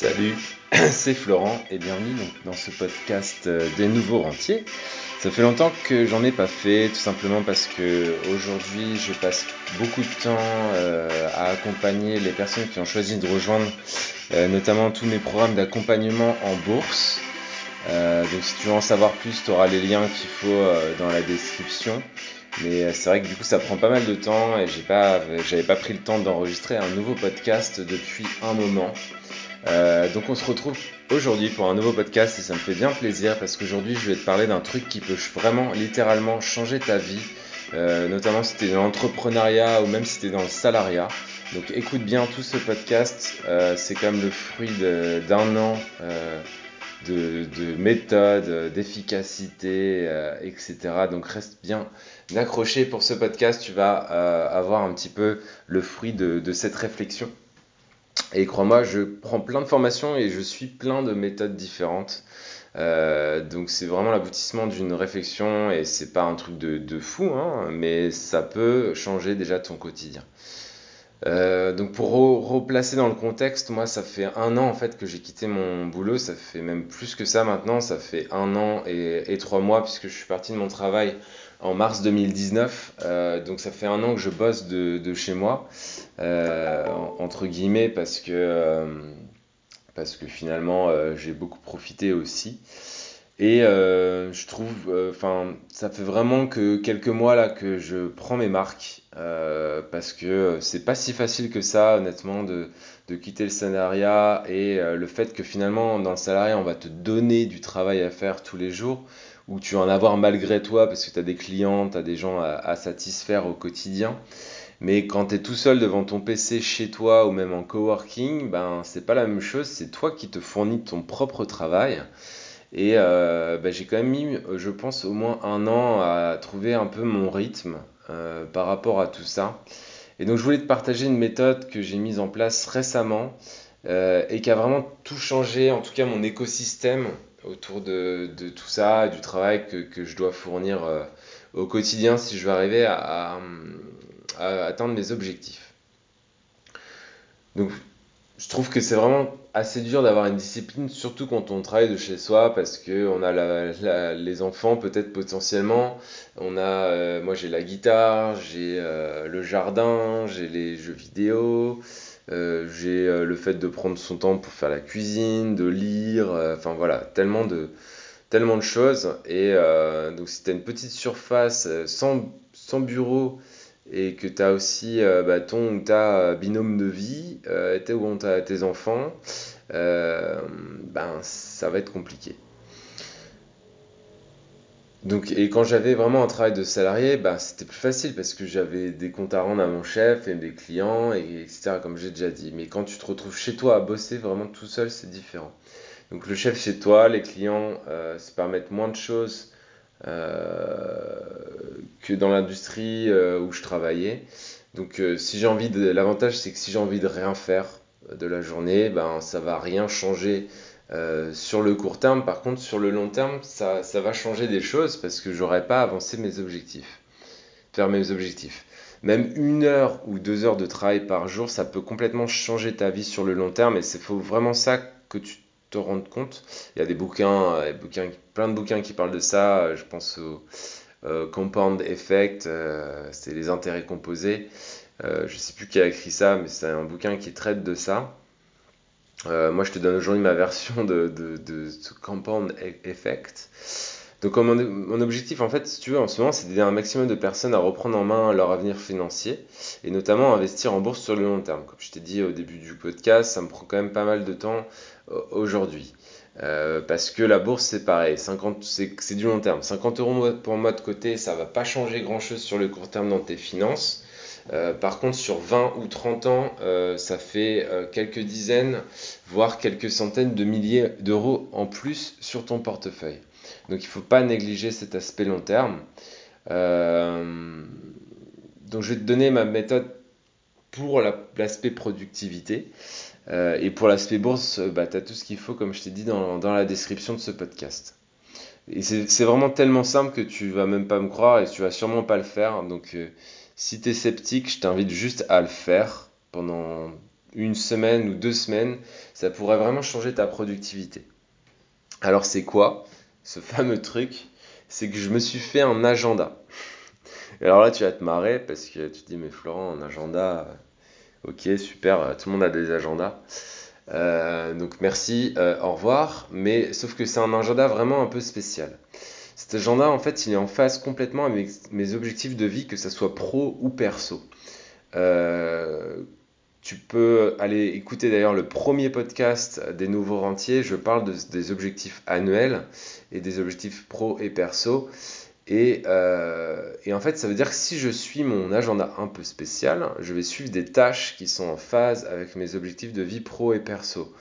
Salut, c'est Florent et bienvenue dans ce podcast euh, des nouveaux rentiers. Ça fait longtemps que j'en ai pas fait, tout simplement parce que aujourd'hui je passe beaucoup de temps euh, à accompagner les personnes qui ont choisi de rejoindre euh, notamment tous mes programmes d'accompagnement en bourse. donc si tu veux en savoir plus, tu auras les liens qu'il faut dans la description. Mais c'est vrai que du coup ça prend pas mal de temps et j'ai pas, j'avais pas pris le temps d'enregistrer un nouveau podcast depuis un moment. Euh, donc on se retrouve aujourd'hui pour un nouveau podcast et ça me fait bien plaisir parce qu'aujourd'hui je vais te parler d'un truc qui peut vraiment littéralement changer ta vie, euh, notamment si tu es dans l'entrepreneuriat ou même si tu es dans le salariat. Donc écoute bien tout ce podcast, euh, c'est quand même le fruit d'un an de, de méthode, d'efficacité, etc. Donc reste bien accroché pour ce podcast, tu vas avoir un petit peu le fruit de cette réflexion. Et crois-moi, je prends plein de formations et je suis plein de méthodes différentes. Euh, donc c'est vraiment l'aboutissement d'une réflexion et c'est pas un truc de, fou, hein, mais ça peut changer déjà ton quotidien. Euh, donc pour replacer dans le contexte, moi ça fait un an en fait que j'ai quitté mon boulot, ça fait même plus que ça maintenant, ça fait un an et trois mois puisque je suis parti de mon travail en mars 2019. Euh, donc ça fait un an que je bosse de, chez moi, euh, entre guillemets, parce que, euh, parce que finalement j'ai beaucoup profité aussi. Et je trouve, enfin, ça fait vraiment que quelques mois là que je prends mes marques, parce que c'est pas si facile que ça, honnêtement, de, quitter le salariat et le fait que finalement dans le salariat on va te donner du travail à faire tous les jours où tu vas en avoir malgré toi parce que tu as des clients, tu as des gens à, satisfaire au quotidien. Mais quand tu es tout seul devant ton PC chez toi ou même en coworking, ben c'est pas la même chose, c'est toi qui te fournis ton propre travail. Et euh, ben, j'ai quand même mis, je pense, au moins un an à trouver un peu mon rythme euh, par rapport à tout ça. Et donc je voulais te partager une méthode que j'ai mise en place récemment euh, et qui a vraiment tout changé, en tout cas mon écosystème autour de, tout ça, du travail que, je dois fournir au quotidien si je veux arriver à, atteindre mes objectifs. Donc, je trouve que c'est vraiment assez dur d'avoir une discipline, surtout quand on travaille de chez soi, parce que on a les enfants peut-être potentiellement. On a, euh, moi j'ai la guitare, j'ai euh, le jardin, j'ai les jeux vidéo. Euh, j'ai le fait de prendre son temps pour faire la cuisine, de lire, enfin voilà, tellement de, tellement de choses. Et donc si tu as une petite surface sans, sans bureau et que tu as aussi bah, ton ou ta binôme de vie, euh, où tu as tes enfants, ben ça va être compliqué. Donc, et quand j'avais vraiment un travail de salarié, bah, c'était plus facile parce que j'avais des comptes à rendre à mon chef et des clients, et, etc., comme j'ai déjà dit. Mais quand tu te retrouves chez toi à bosser vraiment tout seul, c'est différent. Donc le chef chez toi, les clients euh, se permettent moins de choses euh, que dans l'industrie euh, où je travaillais. Donc si j'ai envie de... L'avantage c'est que si j'ai envie de rien faire de la journée, ben ça va rien changer euh, sur le court terme, par contre, sur le long terme, ça, va changer des choses parce que j'aurais pas avancé mes objectifs, faire mes objectifs. Même une heure ou deux heures de travail par jour, ça peut complètement changer ta vie sur le long terme et c'est vraiment ça que tu te rendes compte. Il y a des bouquins, euh, plein de bouquins qui parlent de ça. Je pense au Compound Effect, euh, c'est les intérêts composés. je sais plus qui a écrit ça, mais c'est un bouquin qui traite de ça. Euh, moi, je te donne aujourd'hui ma version de, compound e-, effect. Donc, mon, mon, objectif, en fait, si tu veux, en ce moment, c'est d'aider un maximum de personnes à reprendre en main leur avenir financier et notamment investir en bourse sur le long terme. Comme je t'ai dit au début du podcast, ça me prend quand même pas mal de temps euh, aujourd'hui. Euh, parce que la bourse, c'est pareil, c'est du long terme. 50 euros pour moi de côté, ça va pas changer grand chose sur le court terme dans tes finances. Euh, par contre, sur 20 ou 30 ans, euh, ça fait quelques dizaines, voire quelques centaines de milliers d'euros en plus sur ton portefeuille. Donc il faut pas négliger cet aspect long terme. donc je vais te donner ma méthode pour l'aspect productivité. Et pour l'aspect bourse, bah, tu as tout ce qu'il faut, comme je t'ai dit dans, la description de ce podcast. Et c'est vraiment tellement simple que tu vas même pas me croire et tu vas sûrement pas le faire. Donc si tu es sceptique, je t'invite juste à le faire pendant une semaine ou deux semaines, ça pourrait vraiment changer ta productivité. Alors c'est quoi ce fameux truc? C'est que je me suis fait un agenda. alors là, tu vas te marrer parce que tu te dis, mais Florent, un agenda, euh, ok, super, tout le monde a des agendas. Euh, donc merci, euh, au revoir. Mais sauf que c'est un agenda vraiment un peu spécial. Cet agenda, en fait, il est en phase complètement avec mes objectifs de vie, que ce soit pro ou perso. tu peux aller écouter d'ailleurs le premier podcast des nouveaux rentiers. Je parle des objectifs annuels et des objectifs pro et perso. Euh, et, en fait, ça veut dire que si je suis mon agenda un peu spécial, je vais suivre des tâches qui sont en phase avec mes objectifs de vie pro et perso.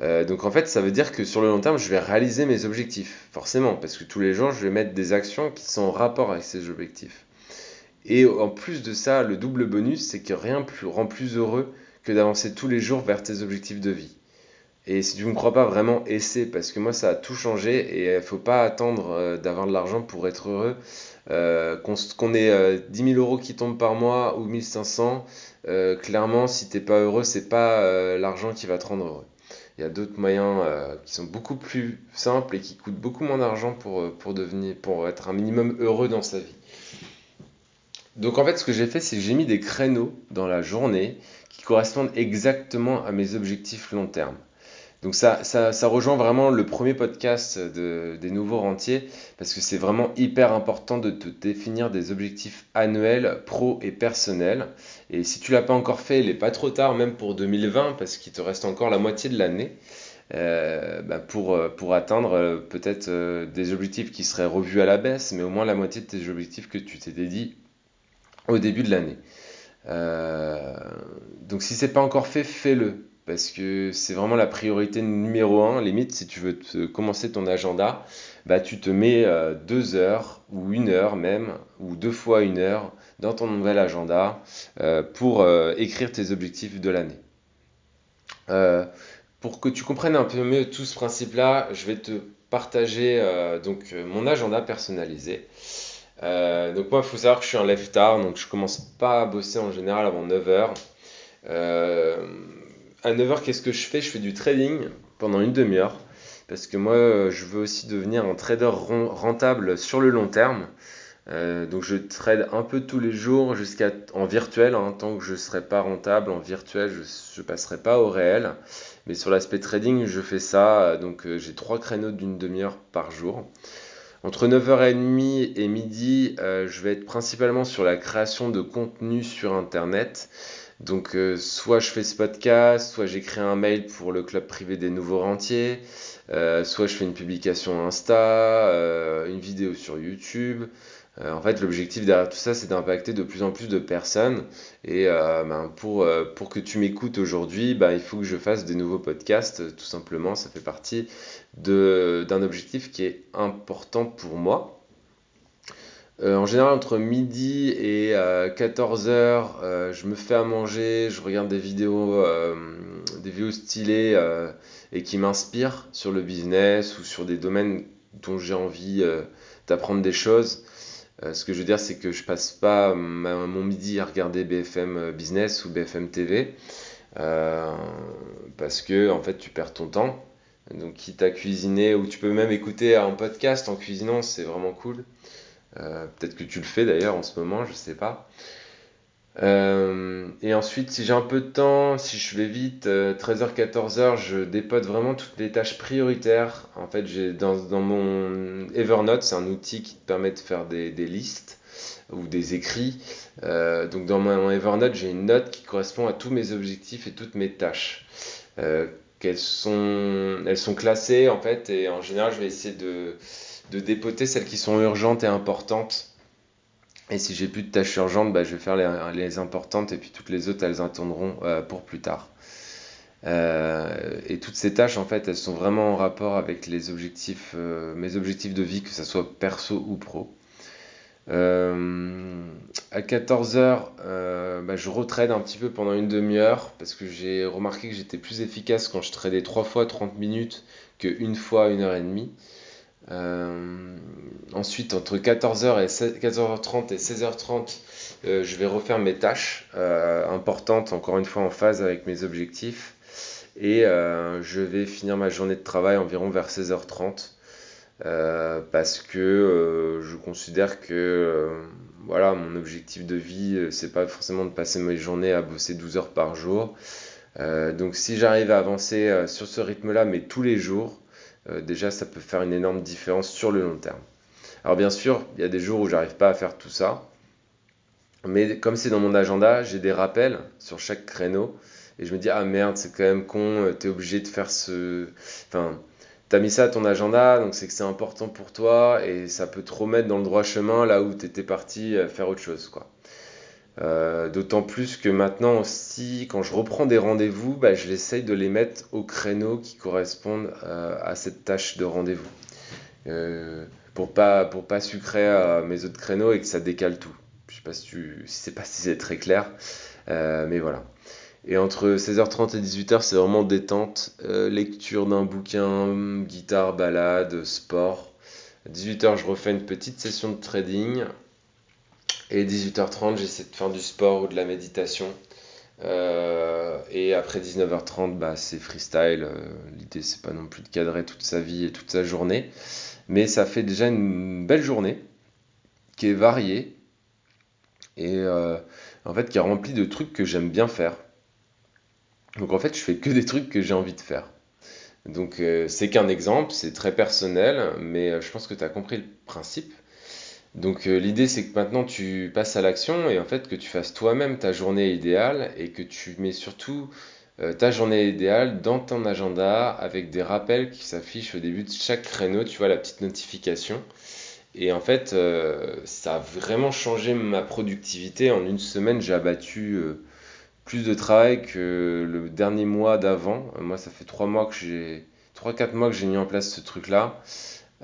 Euh, donc en fait, ça veut dire que sur le long terme, je vais réaliser mes objectifs, forcément, parce que tous les jours, je vais mettre des actions qui sont en rapport avec ces objectifs. Et en plus de ça, le double bonus, c'est que rien plus, rend plus heureux que d'avancer tous les jours vers tes objectifs de vie. Et si tu ne me crois pas vraiment, essaie, parce que moi ça a tout changé et il ne faut pas attendre euh, d'avoir de l'argent pour être heureux. Euh, qu'on ait 10 euh, 000 euros qui tombent par mois ou 1500, clairement si tu n'es pas heureux, c'est pas l'argent qui va te rendre heureux. Il y a d'autres moyens qui sont beaucoup plus simples et qui coûtent beaucoup moins d'argent pour, pour, devenir, pour être un minimum heureux dans sa vie. Donc en fait ce que j'ai fait c'est que j'ai mis des créneaux dans la journée qui correspondent exactement à mes objectifs long terme. Donc ça, ça, rejoint vraiment le premier podcast des nouveaux rentiers parce que c'est vraiment hyper important de te définir des objectifs annuels, pro et personnels. Et si tu l'as pas encore fait, il n'est pas trop tard, même pour 2020, parce qu'il te reste encore la moitié de l'année. Euh, bah, pour, pour atteindre euh, peut-être euh, des objectifs qui seraient revus à la baisse, mais au moins la moitié de tes objectifs que tu t'es dédié au début de l'année. donc si c'est pas encore fait, fais-le parce que c'est vraiment la priorité numéro un. Limite, si tu veux commencer ton agenda, bah, tu te mets euh, deux heures ou une heure même, ou deux fois une heure dans ton nouvel agenda euh, pour euh, écrire tes objectifs de l'année. pour que tu comprennes un peu mieux tout ce principe-là, je vais te partager donc mon agenda personnalisé. donc moi, il faut savoir que je suis un lève tard, donc je commence pas à bosser en général avant 9 heures à 9h, qu'est-ce que je fais? Je fais du trading pendant une demi-heure. Parce que moi, je veux aussi devenir un trader rentable sur le long terme. Euh, donc je trade un peu tous les jours jusqu'à en virtuel. Hein. tant que je ne serai pas rentable en virtuel, je ne passerai pas au réel. Mais sur l'aspect trading, je fais ça. Donc euh, j'ai trois créneaux d'une demi-heure par jour. Entre 9h30 et midi, euh, je vais être principalement sur la création de contenu sur Internet. Donc euh, soit je fais ce podcast, soit j'écris un mail pour le club privé des nouveaux rentiers, euh, soit je fais une publication Insta, euh, une vidéo sur YouTube. en fait, l'objectif derrière tout ça, c'est d'impacter de plus en plus de personnes. Et ben, pour, que tu m'écoutes aujourd'hui, ben, il faut que je fasse des nouveaux podcasts, tout simplement. Ça fait partie d'un objectif qui est important pour moi. Euh, en général, entre midi et 14h, euh, euh, je me fais à manger, je regarde des vidéos, des vidéos stylées et qui m'inspirent sur le business ou sur des domaines dont j'ai envie d'apprendre des choses. ce que je veux dire, c'est que je passe pas mon midi à regarder BFM Business ou BFM TV parce que en fait, tu perds ton temps. Donc, quitte à cuisiner ou tu peux même écouter un podcast en cuisinant, c'est vraiment cool. Euh, peut-être que tu le fais d'ailleurs en ce moment, je sais pas. Euh, et ensuite, si j'ai un peu de temps, si je vais vite, 13h, euh, 14h, je dépote vraiment toutes les tâches prioritaires. En fait, j'ai dans, mon Evernote, c'est un outil qui te permet de faire des, listes ou des écrits. donc dans mon Evernote, j'ai une note qui correspond à tous mes objectifs et toutes mes tâches. qu'elles sont, elles sont classées en fait, et en général, je vais essayer de de dépoter celles qui sont urgentes et importantes. Et si j'ai plus de tâches urgentes, bah, je vais faire les, importantes et puis toutes les autres, elles attendront euh, pour plus tard. Euh, et toutes ces tâches, en fait, elles sont vraiment en rapport avec euh, mes objectifs de vie, que ce soit perso ou pro. à 14h, bah, je retrade un petit peu pendant une demi-heure parce que j'ai remarqué que j'étais plus efficace quand je tradais 3 fois 30 minutes que une fois 1 heure et demie. Euh, ensuite, entre 14h et 14h30 et 16h30, je vais refaire mes tâches importantes, encore une fois en phase avec mes objectifs. Et je vais finir ma journée de travail environ vers 16h30. parce que je considère que voilà, mon objectif de vie, c'est pas forcément de passer mes journées à bosser 12 heures par jour. donc si j'arrive à avancer sur ce rythme-là, mais tous les jours, déjà ça peut faire une énorme différence sur le long terme. Alors bien sûr, il y a des jours où j'arrive pas à faire tout ça, mais comme c'est dans mon agenda, j'ai des rappels sur chaque créneau, et je me dis ah merde, c'est quand même con, euh, tu es obligé de faire ce... Enfin, t'as mis ça à ton agenda, donc c'est que c'est important pour toi, et ça peut te remettre dans le droit chemin là où tu étais parti faire autre chose, quoi. Euh, d'autant plus que maintenant aussi, quand je reprends des rendez-vous, bah, je l'essaye de les mettre au créneau qui correspondent euh, à cette tâche de rendez-vous pour pas pas sucrer mes autres créneaux et que ça décale tout. Je sais pas si c'est pas si c'est très clair, euh, mais voilà. Et entre 16h30 et 18h, c'est vraiment détente, euh, lecture d'un bouquin, guitare, balade, sport. À 18h, je refais une petite session de trading. Et 18h30, j'essaie de faire du sport ou de la méditation. Euh, et après 19h30, bah, c'est freestyle. L'idée, c'est pas non plus de cadrer toute sa vie et toute sa journée. Mais ça fait déjà une belle journée qui est variée et euh, en fait qui est remplie de trucs que j'aime bien faire. Donc en fait, je fais que des trucs que j'ai envie de faire. Donc euh, c'est qu'un exemple, c'est très personnel, mais euh, je pense que tu as compris le principe. Donc l'idée c'est que maintenant tu passes à l'action et en fait que tu fasses toi-même ta journée idéale et que tu mets surtout euh, ta journée idéale dans ton agenda avec des rappels qui s'affichent au début de chaque créneau, tu vois la petite notification. Et en fait, euh, ça a vraiment changé ma productivité. En une semaine, j'ai abattu euh, plus de travail que le dernier mois d'avant. Moi, ça fait 3 mois que j'ai 3-4 mois que j'ai mis en place ce truc-là.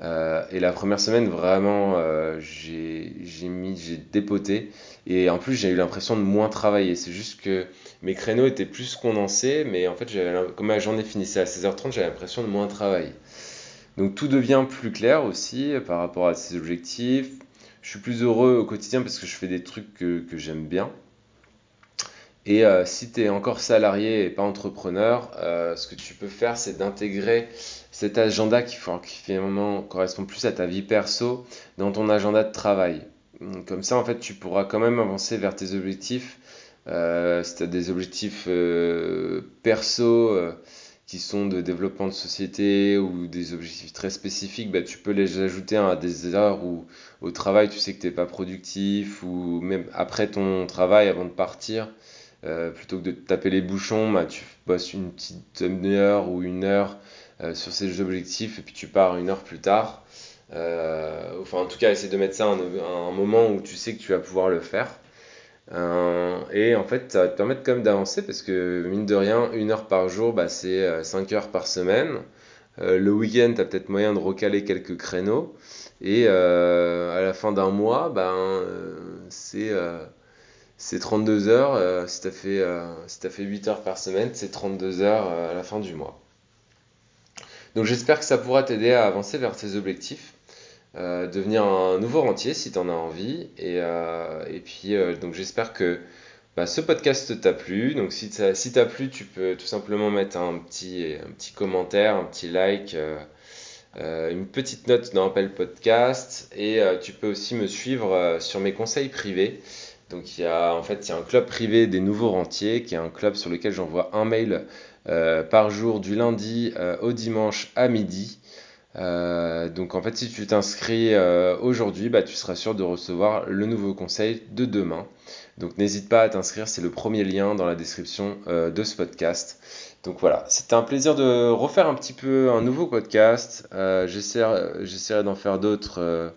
Et la première semaine, vraiment, j'ai mis, j'ai dépoté. Et en plus, j'ai eu l'impression de moins travailler. C'est juste que mes créneaux étaient plus condensés, mais en fait, comme ma journée finissait à 16h30, j'avais l'impression de moins travailler. Donc tout devient plus clair aussi euh, par rapport à ces objectifs. Je suis plus heureux au quotidien parce que je fais des trucs que, j'aime bien. Et euh, si tu es encore salarié et pas entrepreneur, euh, ce que tu peux faire, c'est d'intégrer cet agenda qui, finalement correspond plus à ta vie perso dans ton agenda de travail. Comme ça, en fait, tu pourras quand même avancer vers tes objectifs euh, si tu as des objectifs perso qui sont de développement de société ou des objectifs très spécifiques, bah, tu peux les ajouter à des heures où au travail tu sais que tu n'es pas productif ou même après ton travail avant de partir, plutôt que de taper les bouchons, bah, tu bosses une petite demi-heure ou une heure sur ces objectifs et puis tu pars une heure plus tard. enfin en tout cas essaie de mettre ça à un moment où tu sais que tu vas pouvoir le faire. Euh, et en fait, ça va te permettre quand même d'avancer parce que, mine de rien, une heure par jour, bah, c'est 5 euh, heures par semaine. Euh, le week-end, tu as peut-être moyen de recaler quelques créneaux. Et à la fin d'un mois, ben, c'est c'est 32 heures. si tu as, fait, si as fait 8 heures par semaine, c'est 32 heures à la fin du mois. Donc j'espère que ça pourra t'aider à avancer vers tes objectifs. Euh, devenir un nouveau rentier si tu en as envie. Et, euh, puis, euh, donc j'espère que bah, ce podcast t'a plu. Donc si t'as si plu, tu peux tout simplement mettre un petit, un petit commentaire, un petit like. une petite note dans Apple Podcast et tu peux aussi me suivre sur mes conseils privés. Donc il y a en fait il y a un club privé des nouveaux rentiers qui est un club sur lequel j'envoie un mail par jour du lundi au dimanche à midi. Euh, donc en fait, si tu t'inscris euh, aujourd'hui, bah, tu seras sûr de recevoir le nouveau conseil de demain. Donc n'hésite pas à t'inscrire, c'est le premier lien dans la description euh, de ce podcast. Donc voilà, c'était un plaisir de refaire un petit peu un nouveau podcast. J'essaierai d'en faire d'autres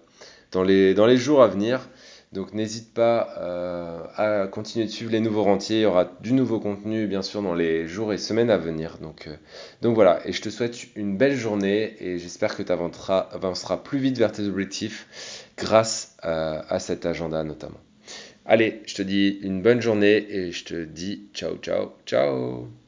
dans, les, dans les jours à venir. Donc n'hésite pas euh, à continuer de suivre les nouveaux rentiers. Il y aura du nouveau contenu bien sûr dans les jours et semaines à venir. Donc, euh, voilà, et je te souhaite une belle journée et j'espère que tu avanceras, plus vite vers tes objectifs grâce à, à cet agenda notamment. Allez, je te dis une bonne journée et je te dis ciao ciao ciao